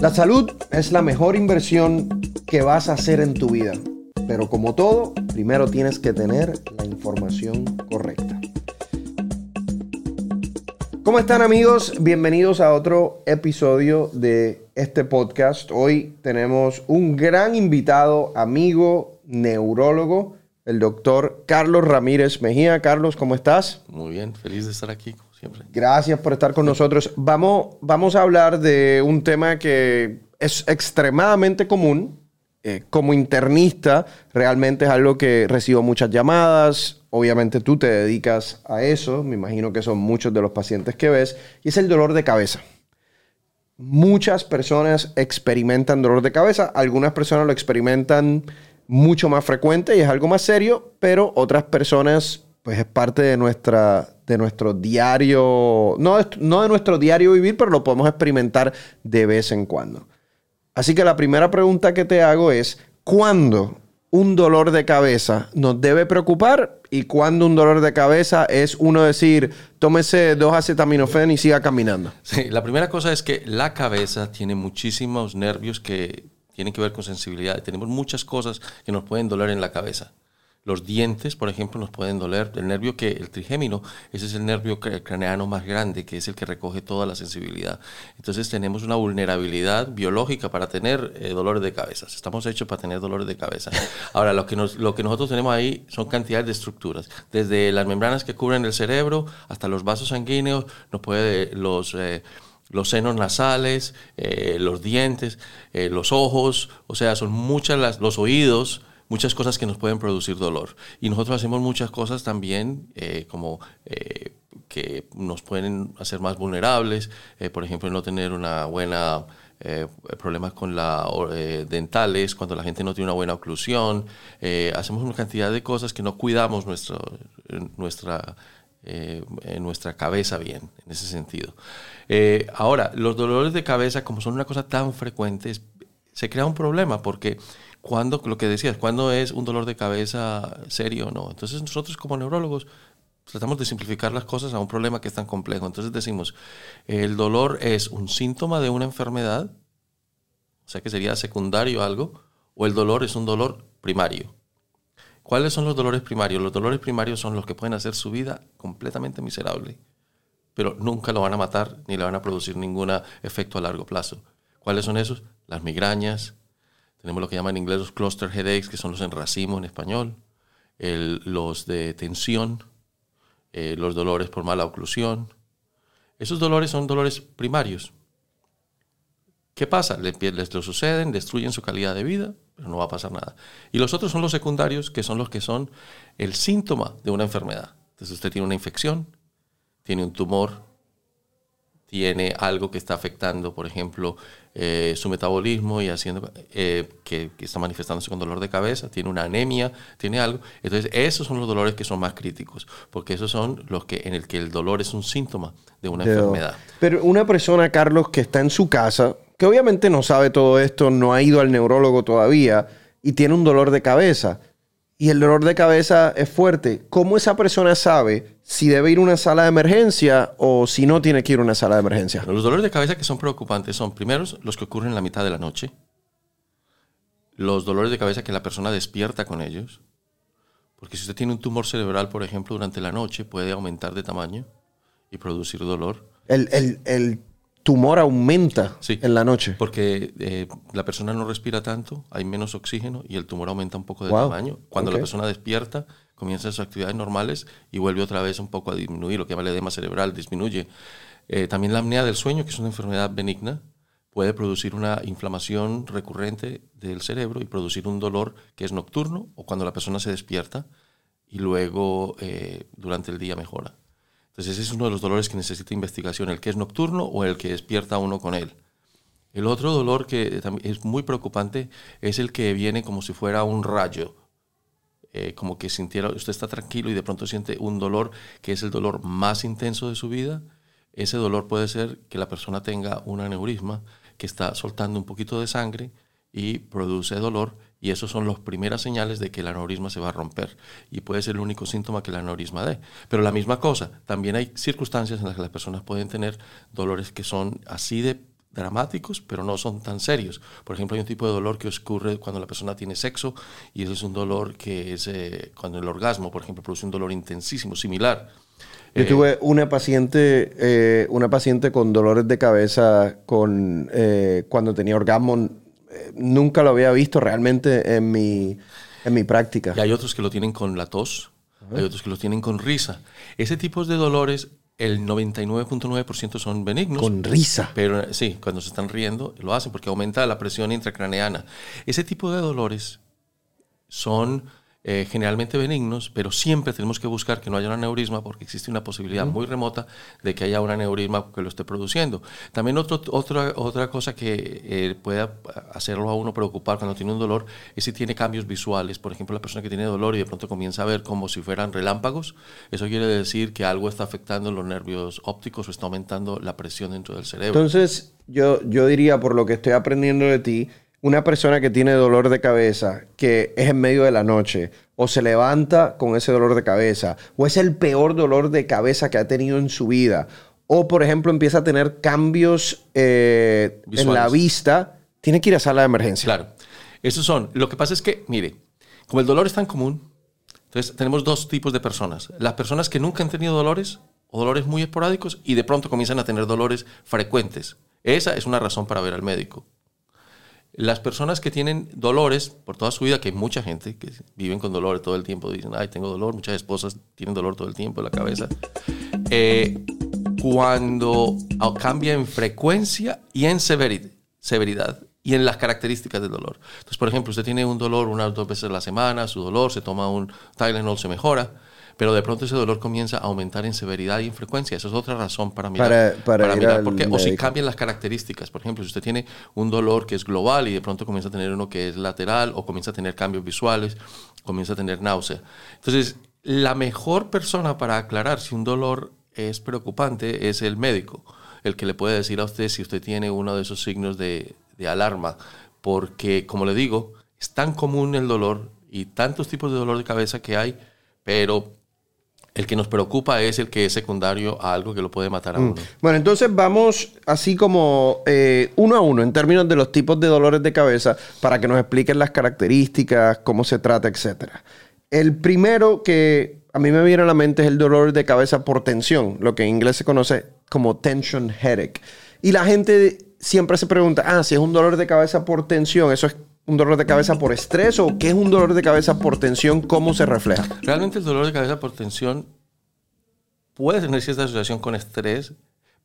La salud es la mejor inversión que vas a hacer en tu vida, pero como todo, primero tienes que tener la información correcta. ¿Cómo están amigos? Bienvenidos a otro episodio de este podcast. Hoy tenemos un gran invitado, amigo, neurólogo, el doctor Carlos Ramírez Mejía. Carlos, ¿cómo estás? Muy bien, feliz de estar aquí. Gracias por estar con nosotros. Vamos, vamos a hablar de un tema que es extremadamente común. Eh, como internista, realmente es algo que recibo muchas llamadas. Obviamente tú te dedicas a eso. Me imagino que son muchos de los pacientes que ves. Y es el dolor de cabeza. Muchas personas experimentan dolor de cabeza. Algunas personas lo experimentan mucho más frecuente y es algo más serio, pero otras personas pues es parte de, nuestra, de nuestro diario, no, no de nuestro diario vivir, pero lo podemos experimentar de vez en cuando. Así que la primera pregunta que te hago es, ¿cuándo un dolor de cabeza nos debe preocupar y cuándo un dolor de cabeza es uno decir, tómese dos acetaminofén y siga caminando? La primera cosa es que la cabeza tiene muchísimos nervios que tienen que ver con sensibilidad. Tenemos muchas cosas que nos pueden doler en la cabeza. Los dientes, por ejemplo, nos pueden doler. El nervio que, el trigémino, ese es el nervio craneano más grande, que es el que recoge toda la sensibilidad. Entonces tenemos una vulnerabilidad biológica para tener eh, dolores de cabeza. Estamos hechos para tener dolores de cabeza. Ahora, lo que, lo que nosotros tenemos ahí son cantidades de estructuras. Desde las membranas que cubren el cerebro hasta los vasos sanguíneos, nos puede los... Eh, los senos nasales, eh, los dientes, los ojos, o sea, son muchas las, los oídos, muchas cosas que nos pueden producir dolor. Y nosotros hacemos muchas cosas también eh, como eh, que nos pueden hacer más vulnerables, eh, por ejemplo, no tener una buena... problemas con la dentales, cuando la gente no tiene una buena oclusión, hacemos una cantidad de cosas que no cuidamos nuestro, nuestra, nuestra cabeza bien, en ese sentido. ahora, los dolores de cabeza, como son una cosa tan frecuente, se crea un problema porque cuando, lo que decías, cuándo es un dolor de cabeza serio o no. Entonces nosotros como neurólogos tratamos de simplificar las cosas a un problema que es tan complejo. Entonces decimos, el dolor es un síntoma de una enfermedad, o sea que sería secundario algo, o el dolor es un dolor primario. ¿Cuáles son los dolores primarios? Los dolores primarios son los que pueden hacer su vida completamente miserable, pero nunca lo van a matar ni le van a producir ningún efecto a largo plazo. ¿Cuáles son esos? Las migrañas, tenemos lo que llaman en inglés los cluster headaches, que son los enracimos en español, los de tensión, eh, los dolores por mala oclusión. Esos dolores son dolores primarios. ¿Qué pasa? Les, les lo suceden, destruyen su calidad de vida, pero no va a pasar nada. Y los otros son los secundarios, que son los que son el síntoma de una enfermedad. Entonces usted tiene una infección, tiene un tumor, tiene algo que está afectando, por ejemplo, eh, su metabolismo y haciendo eh, que, está manifestándose con dolor de cabeza, tiene una anemia, tiene algo. Entonces, esos son los dolores que son más críticos, porque esos son los que en el que el dolor es un síntoma de una enfermedad. Pero una persona, Carlos, que está en su casa, que obviamente no sabe todo esto, no ha ido al neurólogo todavía y tiene un dolor de cabeza y el dolor de cabeza es fuerte, ¿cómo esa persona sabe si debe ir a una sala de emergencia o si no tiene que ir a una sala de emergencia? Los dolores de cabeza que son preocupantes son, primero, los que ocurren en la mitad de la noche, los dolores de cabeza que la persona despierta con ellos, porque si usted tiene un tumor cerebral, por ejemplo, durante la noche puede aumentar de tamaño y producir dolor. El, el, el tumor aumenta en la noche. Porque eh, la persona no respira tanto, hay menos oxígeno y el tumor aumenta un poco de tamaño. Cuando la persona despierta, comienza sus actividades normales y vuelve otra vez un poco a disminuir, lo que llama el edema cerebral, disminuye. Eh, también la apnea del sueño, que es una enfermedad benigna, puede producir una inflamación recurrente del cerebro y producir un dolor que es nocturno o cuando la persona se despierta y luego eh, durante el día mejora. Entonces ese es uno de los dolores que necesita investigación, el que es nocturno o el que despierta uno con él. El otro dolor que es muy preocupante es el que viene como si fuera un rayo, eh, como que sintiera, usted está tranquilo y de pronto siente un dolor que es el dolor más intenso de su vida. Ese dolor puede ser que la persona tenga un aneurisma que está soltando un poquito de sangre y produce dolor y esos son las primeras señales de que el aneurisma se va a romper y puede ser el único síntoma que el aneurisma dé. Pero la misma cosa, también hay circunstancias en las que las personas pueden tener dolores que son así de dramáticos, pero no son tan serios. Por ejemplo, hay un tipo de dolor que ocurre cuando la persona tiene sexo y ese es un dolor que es eh, cuando el orgasmo, por ejemplo, produce un dolor intensísimo, similar. Yo Eh, tuve una paciente, eh, una paciente con dolores de cabeza con, eh, cuando tenía orgasmo. Eh, nunca lo había visto realmente en mi, en mi práctica. Y hay otros que lo tienen con la tos, hay otros que lo tienen con risa. Ese tipo de dolores, el 99.9% son benignos. Con risa. Pero eh, sí, cuando se están riendo, lo hacen porque aumenta la presión intracraneana. Ese tipo de dolores son eh, generalmente benignos, pero siempre tenemos que buscar que no haya un aneurisma porque existe una posibilidad muy remota de que haya un aneurisma que lo esté produciendo. También otro, otra, otra cosa que eh, puede hacerlo a uno preocupar cuando tiene un dolor es si tiene cambios visuales. Por ejemplo, la persona que tiene dolor y de pronto comienza a ver como si fueran relámpagos, eso quiere decir que algo está afectando los nervios ópticos o está aumentando la presión dentro del cerebro. Entonces, yo, yo diría, por lo que estoy aprendiendo de ti, una persona que tiene dolor de cabeza, que es en medio de la noche, o se levanta con ese dolor de cabeza, o es el peor dolor de cabeza que ha tenido en su vida, o por ejemplo empieza a tener cambios eh, en la vista, tiene que ir a sala de emergencia. Claro. Esos son. Lo que pasa es que, mire, como el dolor es tan común, entonces tenemos dos tipos de personas. Las personas que nunca han tenido dolores o dolores muy esporádicos y de pronto comienzan a tener dolores frecuentes. Esa es una razón para ver al médico. Las personas que tienen dolores por toda su vida, que hay mucha gente que viven con dolores todo el tiempo, dicen, ay, tengo dolor, muchas esposas tienen dolor todo el tiempo en la cabeza. Eh, cuando cambia en frecuencia y en severi- severidad y en las características del dolor. Entonces, por ejemplo, usted tiene un dolor unas dos veces a la semana, su dolor, se toma un Tylenol, se mejora, pero de pronto ese dolor comienza a aumentar en severidad y en frecuencia. Esa es otra razón para mirar. Para- para ir mirar por qué. O si cambian las características. Por ejemplo, si usted tiene un dolor que es global y de pronto comienza a tener uno que es lateral o comienza a tener cambios visuales, comienza a tener náusea. Entonces, la mejor persona para aclarar si un dolor es preocupante es el médico, el que le puede decir a usted si usted tiene uno de esos signos de, de alarma, porque, como le digo, es tan común el dolor y tantos tipos de dolor de cabeza que hay, pero el que nos preocupa es el que es secundario a algo que lo puede matar a uno. Bueno, entonces vamos así como eh, uno a uno en términos de los tipos de dolores de cabeza para que nos expliquen las características, cómo se trata, etcétera. El primero que a mí me viene a la mente es el dolor de cabeza por tensión, lo que en inglés se conoce como tension headache. Y la gente siempre se pregunta, ah, si es un dolor de cabeza por tensión, ¿eso es un dolor de cabeza por estrés o qué es un dolor de cabeza por tensión? ¿Cómo se refleja? Realmente el dolor de cabeza por tensión puede tener cierta asociación con estrés,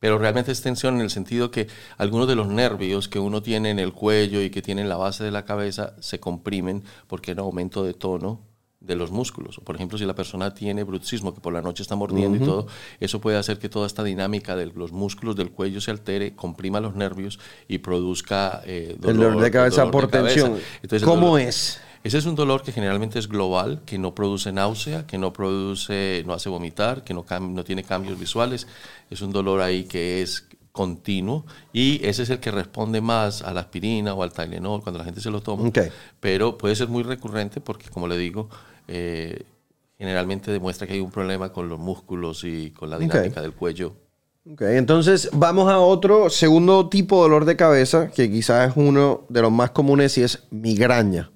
pero realmente es tensión en el sentido que algunos de los nervios que uno tiene en el cuello y que tiene en la base de la cabeza se comprimen porque hay un aumento de tono de los músculos. Por ejemplo, si la persona tiene bruxismo, que por la noche está mordiendo y todo, eso puede hacer que toda esta dinámica de los músculos del cuello se altere, comprima los nervios y produzca eh, el dolor de cabeza dolor por de cabeza. tensión. Entonces, el ¿Cómo dolor- es? ese es un dolor que generalmente es global, que no produce náusea, que no produce, no hace vomitar, que no, no tiene cambios visuales. Es un dolor ahí que es continuo y ese es el que responde más a la aspirina o al Tylenol cuando la gente se lo toma. Pero puede ser muy recurrente porque, como le digo, eh, generalmente demuestra que hay un problema con los músculos y con la dinámica del cuello. Ok, entonces vamos a otro segundo tipo de dolor de cabeza, que quizás es uno de los más comunes y es migraña,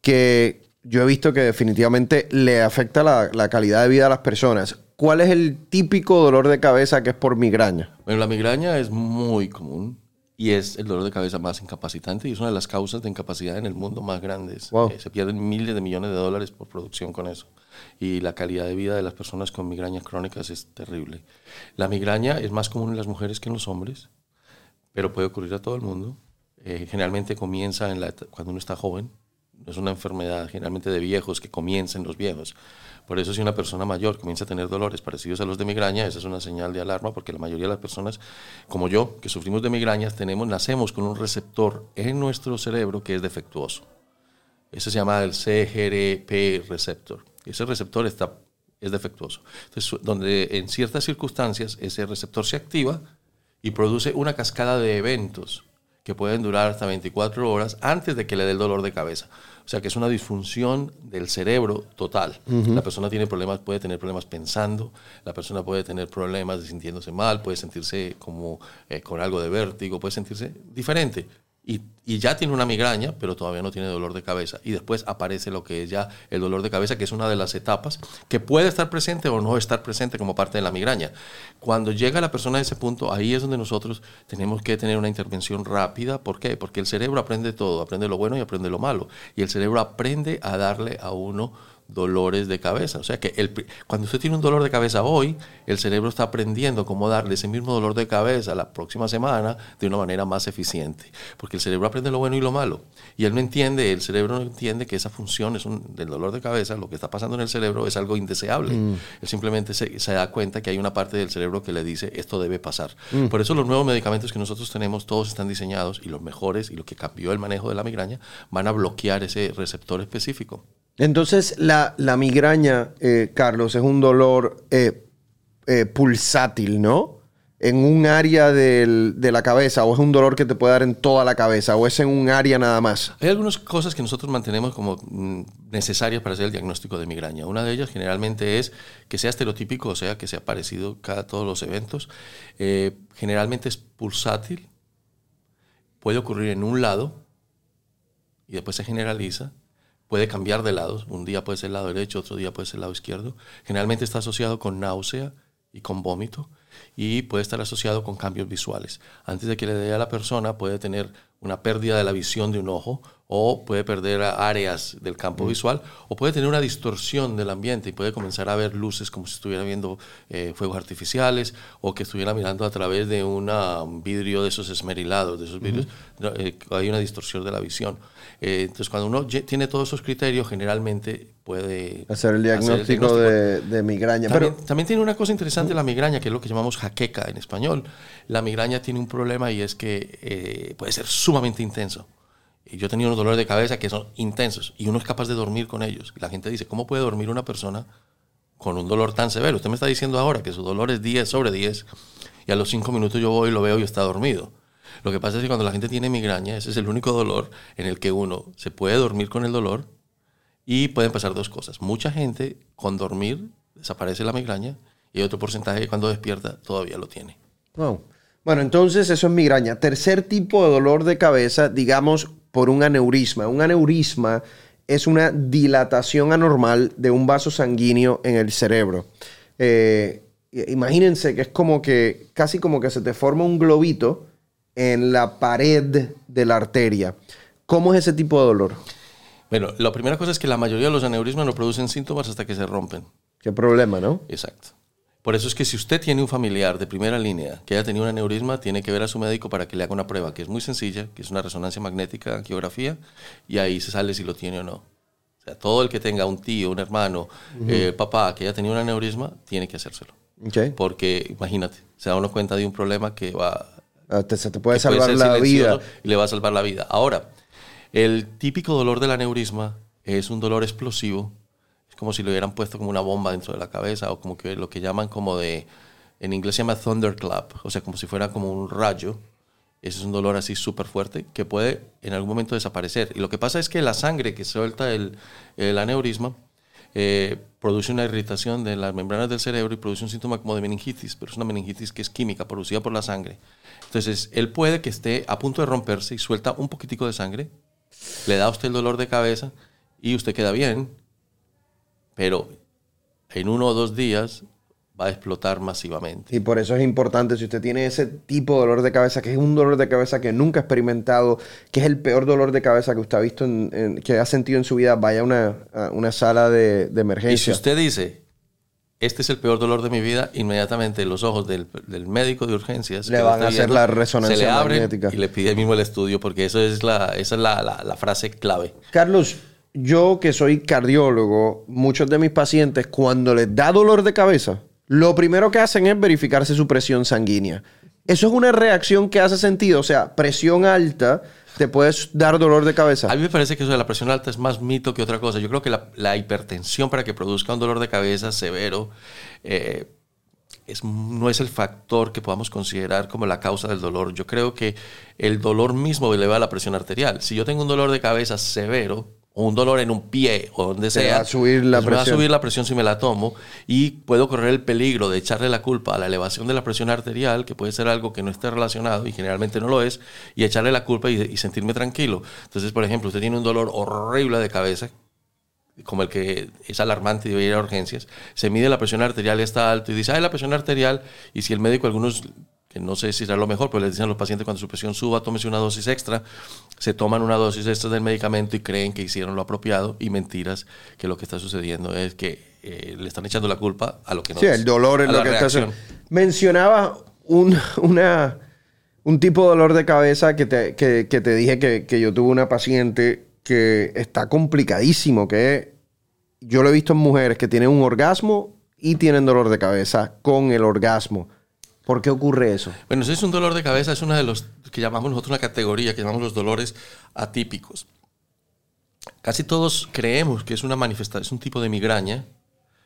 que yo he visto que definitivamente le afecta la, la calidad de vida a las personas. ¿Cuál es el típico dolor de cabeza que es por migraña? Bueno, la migraña es muy común y es el dolor de cabeza más incapacitante y es una de las causas de incapacidad en el mundo más grandes. Wow. Eh, se pierden miles de millones de dólares por producción con eso. Y la calidad de vida de las personas con migrañas crónicas es terrible. La migraña es más común en las mujeres que en los hombres, pero puede ocurrir a todo el mundo. Eh, generalmente comienza en la cuando uno está joven. Es una enfermedad generalmente de viejos que comienza en los viejos. Por eso si una persona mayor comienza a tener dolores parecidos a los de migraña, esa es una señal de alarma porque la mayoría de las personas, como yo, que sufrimos de migrañas, tenemos, nacemos con un receptor en nuestro cerebro que es defectuoso. Ese se llama el CGRP receptor. Ese receptor está, es defectuoso. Entonces, donde en ciertas circunstancias ese receptor se activa y produce una cascada de eventos que pueden durar hasta 24 horas antes de que le dé el dolor de cabeza. O sea que es una disfunción del cerebro total. La persona tiene problemas, puede tener problemas pensando, la persona puede tener problemas de sintiéndose mal, puede sentirse como eh, con algo de vértigo, puede sentirse diferente y, ya tiene una migraña, pero todavía no tiene dolor de cabeza. Y después aparece lo que es ya el dolor de cabeza, que es una de las etapas que puede estar presente o no estar presente como parte de la migraña. Cuando llega la persona a ese punto, ahí es donde nosotros tenemos que tener una intervención rápida. ¿Por qué? Porque el cerebro aprende todo, aprende lo bueno y aprende lo malo. Y el cerebro aprende a darle a uno dolores de cabeza. O sea que el, cuando usted tiene un dolor de cabeza hoy, el cerebro está aprendiendo cómo darle ese mismo dolor de cabeza la próxima semana de una manera más eficiente. Porque el cerebro aprende lo bueno y lo malo. Y él no entiende, el cerebro no entiende que esa función es un, del dolor de cabeza, lo que está pasando en el cerebro es algo indeseable. Mm. Él simplemente se, da cuenta que hay una parte del cerebro que le dice esto debe pasar. Mm. Por eso los nuevos medicamentos que nosotros tenemos, todos están diseñados y los mejores y lo que cambió el manejo de la migraña van a bloquear ese receptor específico. Entonces, la, migraña, eh, Carlos, es un dolor eh, eh, pulsátil, ¿no? En un área de la cabeza, o es un dolor que te puede dar en toda la cabeza, o es en un área nada más. Hay algunas cosas que nosotros mantenemos como mm, necesarias para hacer el diagnóstico de migraña. Una de ellas generalmente es que sea estereotípico, o sea, que sea parecido cada todos los eventos. generalmente es pulsátil, puede ocurrir en un lado y después se generaliza puede cambiar de lados. Un día puede ser el lado derecho, otro día puede ser el lado izquierdo. Generalmente está asociado con náusea y con vómito y puede estar asociado con cambios visuales. Antes de que le dé a la persona puede tener una pérdida de la visión de un ojo o puede perder áreas del campo visual o puede tener una distorsión del ambiente y puede comenzar a ver luces como si estuviera viendo eh, fuegos artificiales o que estuviera mirando a través de un vidrio de esos esmerilados, de esos vidrios, eh, hay una distorsión de la visión. Eh, entonces cuando uno tiene todos esos criterios generalmente puede hacer el diagnóstico, De, migraña. También, Pero también tiene una cosa interesante la migraña, que es lo que llamamos jaqueca en español. La migraña tiene un problema y es que puede ser sumamente intenso. Y yo he tenido unos dolores de cabeza que son intensos y uno es capaz de dormir con ellos. La gente dice, ¿cómo puede dormir una persona con un dolor tan severo? Usted me está diciendo ahora que su dolor es 10 sobre 10 y a los 5 minutos yo voy lo veo y está dormido. Lo que pasa es que cuando la gente tiene migraña, ese es el único dolor en el que uno se puede dormir con el dolor y pueden pasar dos cosas. Mucha gente con dormir desaparece la migraña y otro porcentaje cuando despierta todavía lo tiene. Wow. Bueno, entonces eso es migraña. Tercer tipo de dolor de cabeza, digamos, por un aneurisma. Un aneurisma es una dilatación anormal de un vaso sanguíneo en el cerebro. Eh, imagínense que es como que, casi como que se te forma un globito en la pared de la arteria. ¿Cómo es ese tipo de dolor? Bueno, la primera cosa es que la mayoría de los aneurismas no producen síntomas hasta que se rompen. Qué problema, ¿no? Exacto. Por eso es que si usted tiene un familiar de primera línea que haya tenido un aneurisma, tiene que ver a su médico para que le haga una prueba que es muy sencilla, que es una resonancia magnética, angiografía, y ahí se sale si lo tiene o no. O sea, todo el que tenga un tío, un hermano, eh, papá que haya tenido un aneurisma, tiene que hacérselo. Porque imagínate, se da uno cuenta de un problema que va... Ah, se te puede salvar la vida. Y le va a salvar la vida. Ahora, el típico dolor del aneurisma es un dolor explosivo como si le hubieran puesto como una bomba dentro de la cabeza o como que lo que llaman como de, en inglés se llama thunderclap, o sea, como si fuera como un rayo. Ese es un dolor así súper fuerte que puede en algún momento desaparecer. Y lo que pasa es que la sangre que suelta el, el aneurisma eh, produce una irritación de las membranas del cerebro y produce un síntoma como de meningitis, pero es una meningitis que es química, producida por la sangre. Entonces, él puede que esté a punto de romperse y suelta un poquitico de sangre, le da a usted el dolor de cabeza y usted queda bien, pero en uno o dos días va a explotar masivamente. Y por eso es importante, si usted tiene ese tipo de dolor de cabeza, que es un dolor de cabeza que nunca ha experimentado, que es el peor dolor de cabeza que usted ha visto, que ha sentido en su vida, vaya a una, sala de, emergencia. Y si usted dice, este es el peor dolor de mi vida, inmediatamente los ojos del, médico de urgencias le van a hacer la resonancia se le magnética. y le pide mismo el estudio, porque eso es la, esa es la frase clave. Carlos, yo que soy cardiólogo, muchos de mis pacientes cuando les da dolor de cabeza, lo primero que hacen es verificarse su presión sanguínea. Eso es una reacción que hace sentido, o sea, presión alta te puedes dar dolor de cabeza. A mí me parece que eso de la presión alta es más mito que otra cosa. Yo creo que la, hipertensión para que produzca un dolor de cabeza severo eh, es, no es el factor que podamos considerar como la causa del dolor. Yo creo que el dolor mismo eleva la presión arterial. Si yo tengo un dolor de cabeza severo, o un dolor en un pie o donde sea, va a subir la pues me va a presión. subir la presión si me la tomo y puedo correr el peligro de echarle la culpa a la elevación de la presión arterial, que puede ser algo que no esté relacionado y generalmente no lo es, y echarle la culpa y, y sentirme tranquilo. Entonces, por ejemplo, usted tiene un dolor horrible de cabeza, como el que es alarmante y debe ir a urgencias, se mide la presión arterial y está alto y dice, ay, la presión arterial, y si el médico, algunos, que no sé si será lo mejor, pero les dicen a los pacientes cuando su presión suba, tómese una dosis extra, se toman una dosis extra del medicamento y creen que hicieron lo apropiado y mentiras, que lo que está sucediendo es que eh, le están echando la culpa a lo que no Sí, es, el dolor es lo que está haciendo. Mencionaba un, una, un tipo de dolor de cabeza que te, que, que te dije que, que yo tuve una paciente que está complicadísimo, que yo lo he visto en mujeres que tienen un orgasmo y tienen dolor de cabeza con el orgasmo. ¿Por qué ocurre eso? Bueno, ese es un dolor de cabeza, es una de los que llamamos nosotros una categoría, que llamamos los dolores atípicos. Casi todos creemos que es una manifestación, es un tipo de migraña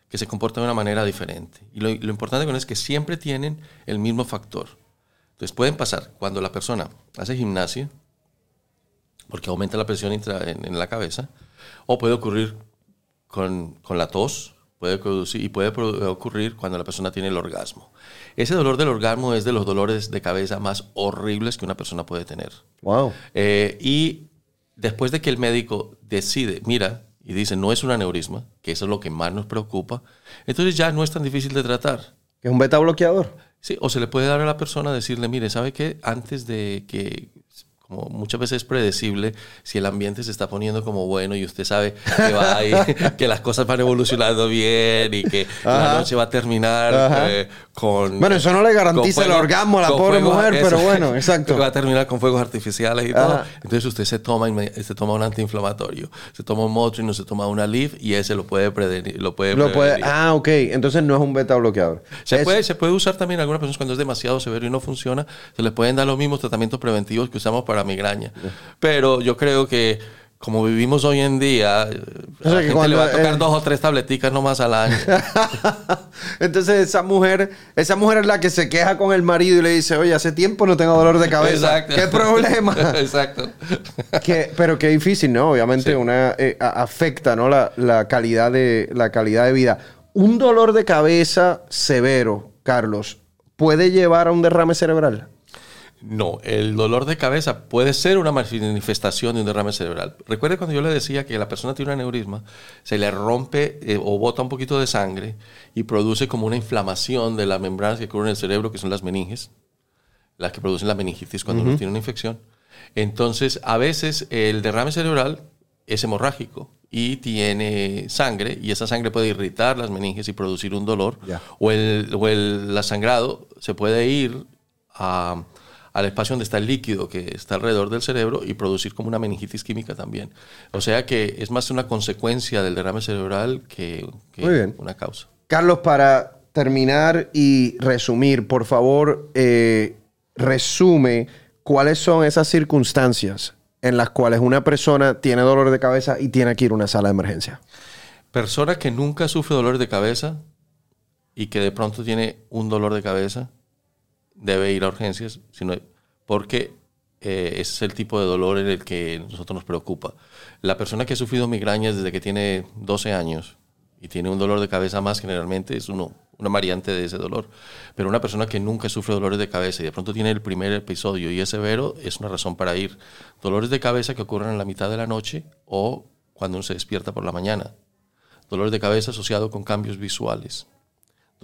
que se comporta de una manera diferente. Y lo, importante es que siempre tienen el mismo factor. Entonces pueden pasar cuando la persona hace gimnasia, porque aumenta la presión en, en la cabeza, o puede ocurrir con, con la tos, puede producir, y puede ocurrir cuando la persona tiene el orgasmo. Ese dolor del orgasmo es de los dolores de cabeza más horribles que una persona puede tener. Wow. Eh, y después de que el médico decide, mira, y dice, no es un aneurisma, que eso es lo que más nos preocupa, entonces ya no es tan difícil de tratar. ¿Es un beta bloqueador? Sí, o se le puede dar a la persona decirle, mire, ¿sabe qué? Antes de que, como muchas veces es predecible, si el ambiente se está poniendo como bueno y usted sabe que, va a ir- que las cosas van evolucionando bien y que la noche va a terminar eh, con... Bueno, eso no le garantiza el orgasmo a la pobre mujer, eso, pero bueno, exacto. que va a terminar con fuegos artificiales y todo. Ajá. Entonces usted se toma, se toma un antiinflamatorio, se toma un Motrin o se toma una Leaf y ese lo puede prevenir. Lo puede Lo puede, prevenir. ah, ok. Entonces no es un beta bloqueador. Se Es- puede, se puede usar también algunas personas cuando es demasiado severo y no funciona. Se les pueden dar los mismos tratamientos preventivos que usamos para migraña. Pero yo creo que como vivimos hoy en día, O sea, a la que gente cuando, le va a tocar eh, dos o tres tableticas nomás al año. Entonces esa mujer, esa mujer es la que se queja con el marido y le dice, oye, hace tiempo no tengo dolor de cabeza. Exacto. ¿Qué problema? Exacto. Que- pero qué difícil, ¿no? Obviamente Sí. una eh, afecta, ¿no? La, la calidad de la calidad de vida. Un dolor de cabeza severo, Carlos, puede llevar a un derrame cerebral. No, el dolor de cabeza puede ser una manifestación de un derrame cerebral. Recuerde cuando yo le decía que la persona tiene un aneurisma, se le rompe eh, o bota un poquito de sangre y produce como una inflamación de las membranas que cubren el cerebro, que son las meninges, las que producen la meningitis cuando uno tiene una infección. Entonces, a veces el derrame cerebral es hemorrágico y tiene sangre y esa sangre puede irritar las meninges y producir un dolor. O el, o el la sangrado se puede ir a- al espacio donde está el líquido que está alrededor del cerebro y producir como una meningitis química también. O sea que es más una consecuencia del derrame cerebral que, que Muy bien. una causa. Carlos, para terminar y resumir, por favor, eh, resume cuáles son esas circunstancias en las cuales una persona tiene dolor de cabeza y tiene que ir a una sala de emergencia. Persona que nunca sufre dolor de cabeza y que de pronto tiene un dolor de cabeza debe ir a urgencias, sino porque eh, ese es el tipo de dolor en el que nosotros nos preocupa. La persona que ha sufrido migrañas desde que tiene 12 años y tiene un dolor de cabeza más, generalmente es uno, una variante de ese dolor. Pero una persona que nunca sufre dolores de cabeza y de pronto tiene el primer episodio y es severo, es una razón para ir. Dolores de cabeza que ocurren en la mitad de la noche o cuando uno se despierta por la mañana. Dolores de cabeza asociado con cambios visuales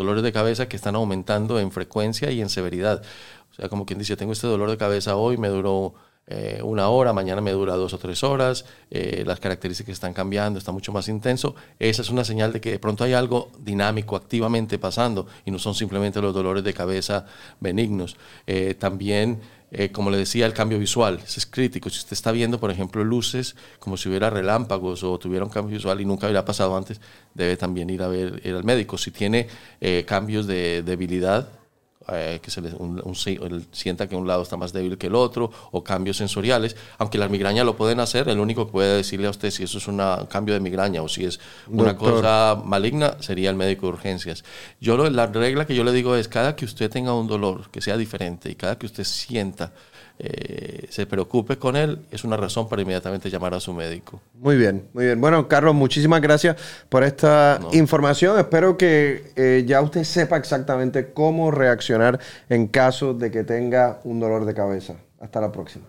dolores de cabeza que están aumentando en frecuencia y en severidad. O sea, como quien dice, tengo este dolor de cabeza hoy, me duró eh, una hora, mañana me dura dos o tres horas, eh, las características están cambiando, está mucho más intenso. Esa es una señal de que de pronto hay algo dinámico activamente pasando y no son simplemente los dolores de cabeza benignos. Eh, también eh, como le decía, el cambio visual ese es crítico. Si usted está viendo, por ejemplo, luces como si hubiera relámpagos o tuviera un cambio visual y nunca hubiera pasado antes, debe también ir a ver al médico. Si tiene eh, cambios de debilidad, eh, que se le, sienta que un lado está más débil que el otro, o cambios sensoriales. Aunque la migraña lo pueden hacer, el único que puede decirle a usted si eso es un cambio de migraña o si es una cosa maligna sería el médico de urgencias. Yo la regla que yo le digo es, cada que usted tenga un dolor que sea diferente y cada que usted sienta eh, se preocupe con él, es una razón para inmediatamente llamar a su médico. Muy bien, muy bien. Bueno, Carlos, muchísimas gracias por esta información. Espero que eh, ya usted sepa exactamente cómo reaccionar en caso de que tenga un dolor de cabeza. Hasta la próxima.